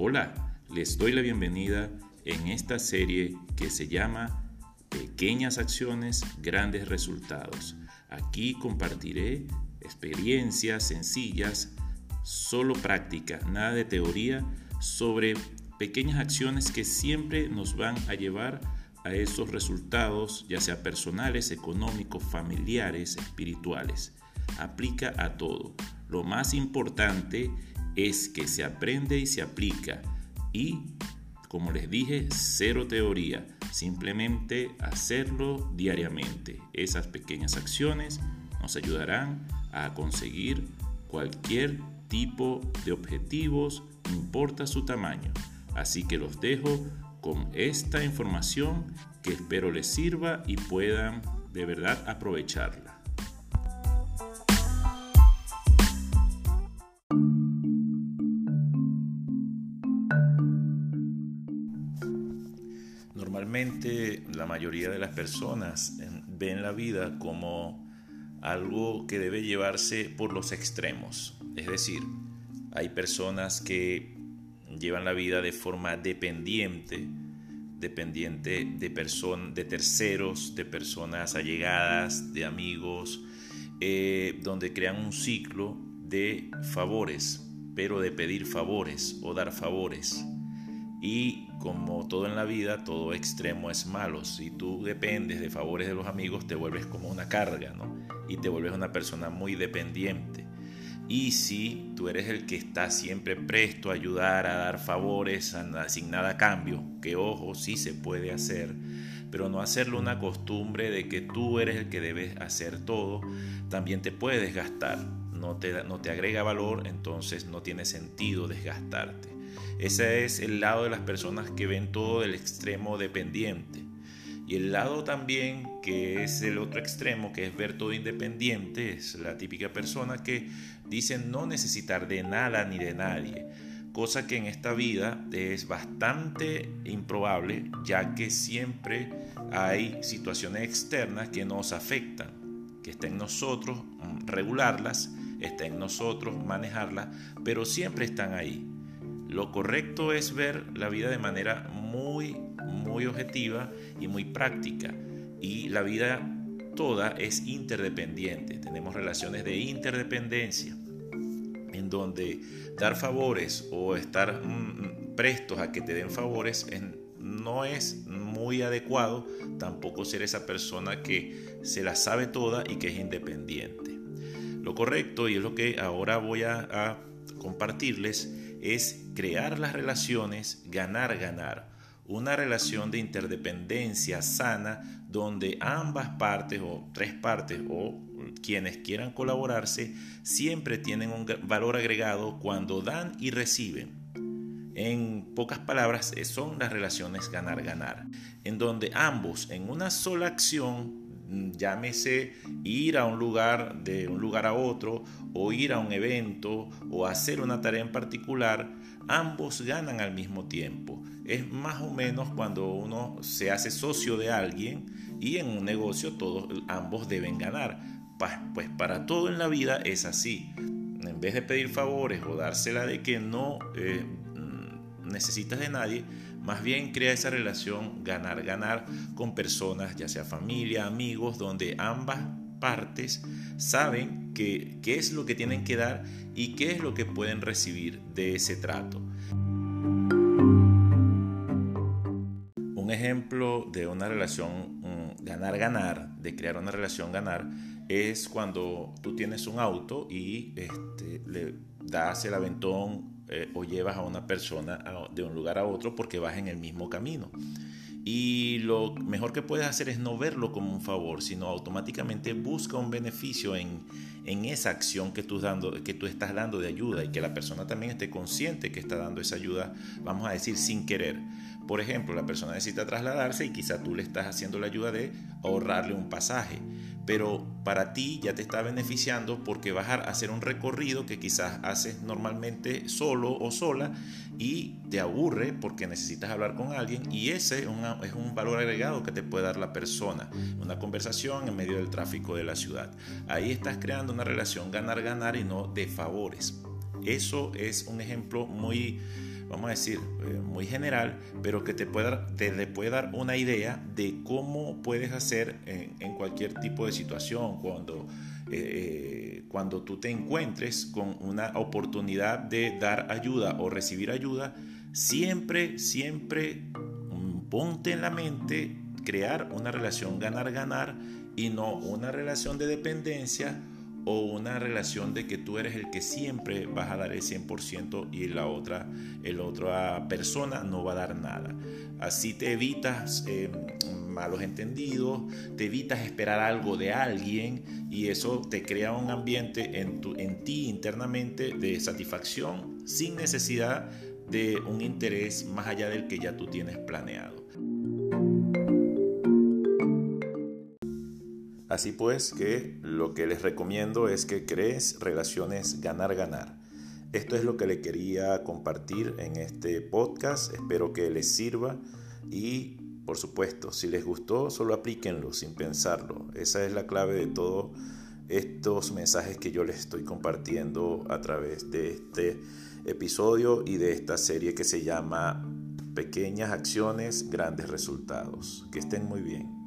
Hola, les doy la bienvenida en esta serie que se llama Pequeñas acciones, grandes resultados. Aquí compartiré experiencias sencillas, solo práctica, nada de teoría, sobre pequeñas acciones que siempre nos van a llevar a esos resultados, ya sea personales, económicos, familiares, espirituales. Aplica a todo. Lo más importante es que se aprende y se aplica. Y, como les dije, cero teoría, simplemente hacerlo diariamente. Esas pequeñas acciones nos ayudarán a conseguir cualquier tipo de objetivos, no importa su tamaño. Así que los dejo con esta información que espero les sirva y puedan de verdad aprovecharla. Normalmente la mayoría de las personas ven la vida como algo que debe llevarse por los extremos. Es decir, hay personas que llevan la vida de forma dependiente, dependiente de, de terceros, de personas allegadas, de amigos, eh, donde crean un ciclo de favores, pero de pedir favores o dar favores. Y como todo en la vida, todo extremo es malo. Si tú dependes de favores de los amigos, te vuelves como una carga, ¿no? Y te vuelves una persona muy dependiente. Y si tú eres el que está siempre presto a ayudar, a dar favores sin nada a cambio, que ojo, sí se puede hacer, pero no hacerlo una costumbre de que tú eres el que debes hacer todo, también te puede desgastar. No te, no te agrega valor, entonces no tiene sentido desgastarte. Ese es el lado de las personas que ven todo del extremo dependiente. Y el lado también que es el otro extremo, que es ver todo independiente, es la típica persona que dice no necesitar de nada ni de nadie. Cosa que en esta vida es bastante improbable, ya que siempre hay situaciones externas que nos afectan, que está en nosotros mm, regularlas, está en nosotros manejarlas, pero siempre están ahí. Lo correcto es ver la vida de manera muy, muy objetiva y muy práctica. Y la vida toda es interdependiente. Tenemos relaciones de interdependencia en donde dar favores o estar mm, prestos a que te den favores no es muy adecuado tampoco ser esa persona que se la sabe toda y que es independiente. Lo correcto, y es lo que ahora voy a compartirles, es crear las relaciones ganar-ganar. Una relación de interdependencia sana donde ambas partes o tres partes o quienes quieran colaborarse siempre tienen un valor agregado cuando dan y reciben. En pocas palabras, son las relaciones ganar-ganar, en donde ambos en una sola acción llámese ir a un lugar de un lugar a otro o ir a un evento o hacer una tarea en particular, ambos ganan al mismo tiempo. Es más o menos cuando uno se hace socio de alguien y en un negocio todos ambos deben ganar. Pues para todo en la vida es así. En vez de pedir favores o dársela de que no eh, necesitas de nadie, más bien crea esa relación ganar-ganar con personas, ya sea familia, amigos, donde ambas partes saben qué es lo que tienen que dar y qué es lo que pueden recibir de ese trato. Un ejemplo de una relación mm, ganar-ganar, de crear una relación ganar, es cuando tú tienes un auto y este, le das el aventón eh, o llevas a una persona de un lugar a otro porque vas en el mismo camino. Y lo mejor que puedes hacer es no verlo como un favor, sino automáticamente busca un beneficio en, en esa acción que tú, dando, que tú estás dando de ayuda y que la persona también esté consciente que está dando esa ayuda, vamos a decir, sin querer. Por ejemplo, la persona necesita trasladarse y quizá tú le estás haciendo la ayuda de ahorrarle un pasaje pero para ti ya te está beneficiando porque vas a hacer un recorrido que quizás haces normalmente solo o sola y te aburre porque necesitas hablar con alguien y ese es, es un valor agregado que te puede dar la persona, una conversación en medio del tráfico de la ciudad. Ahí estás creando una relación ganar-ganar y no de favores. Eso es un ejemplo muy vamos a decir, eh, muy general, pero que te puede, dar, te, puede dar una idea de cómo puedes hacer en, cualquier tipo de situación, cuando, eh, cuando tú te encuentres con una oportunidad de dar ayuda o recibir ayuda, siempre, siempre mm, ponte en la mente crear una relación ganar-ganar y no una relación de dependencia o una relación de que tú eres el que siempre vas a dar el 100% y la otra, el otra persona no va a dar nada. Así te evitas eh, malos entendidos, te evitas esperar algo de alguien y eso te crea un ambiente en, tu, en ti internamente de satisfacción sin necesidad de un interés más allá del que ya tú tienes planeado. Así pues que lo que les recomiendo es que crees relaciones ganar-ganar. Esto es lo que le quería compartir en este podcast. Espero que les sirva y por supuesto, si les gustó, solo aplíquenlo sin pensarlo. Esa es la clave de todos estos mensajes que yo les estoy compartiendo a través de este episodio y de esta serie que se llama Pequeñas acciones, grandes resultados. Que estén muy bien.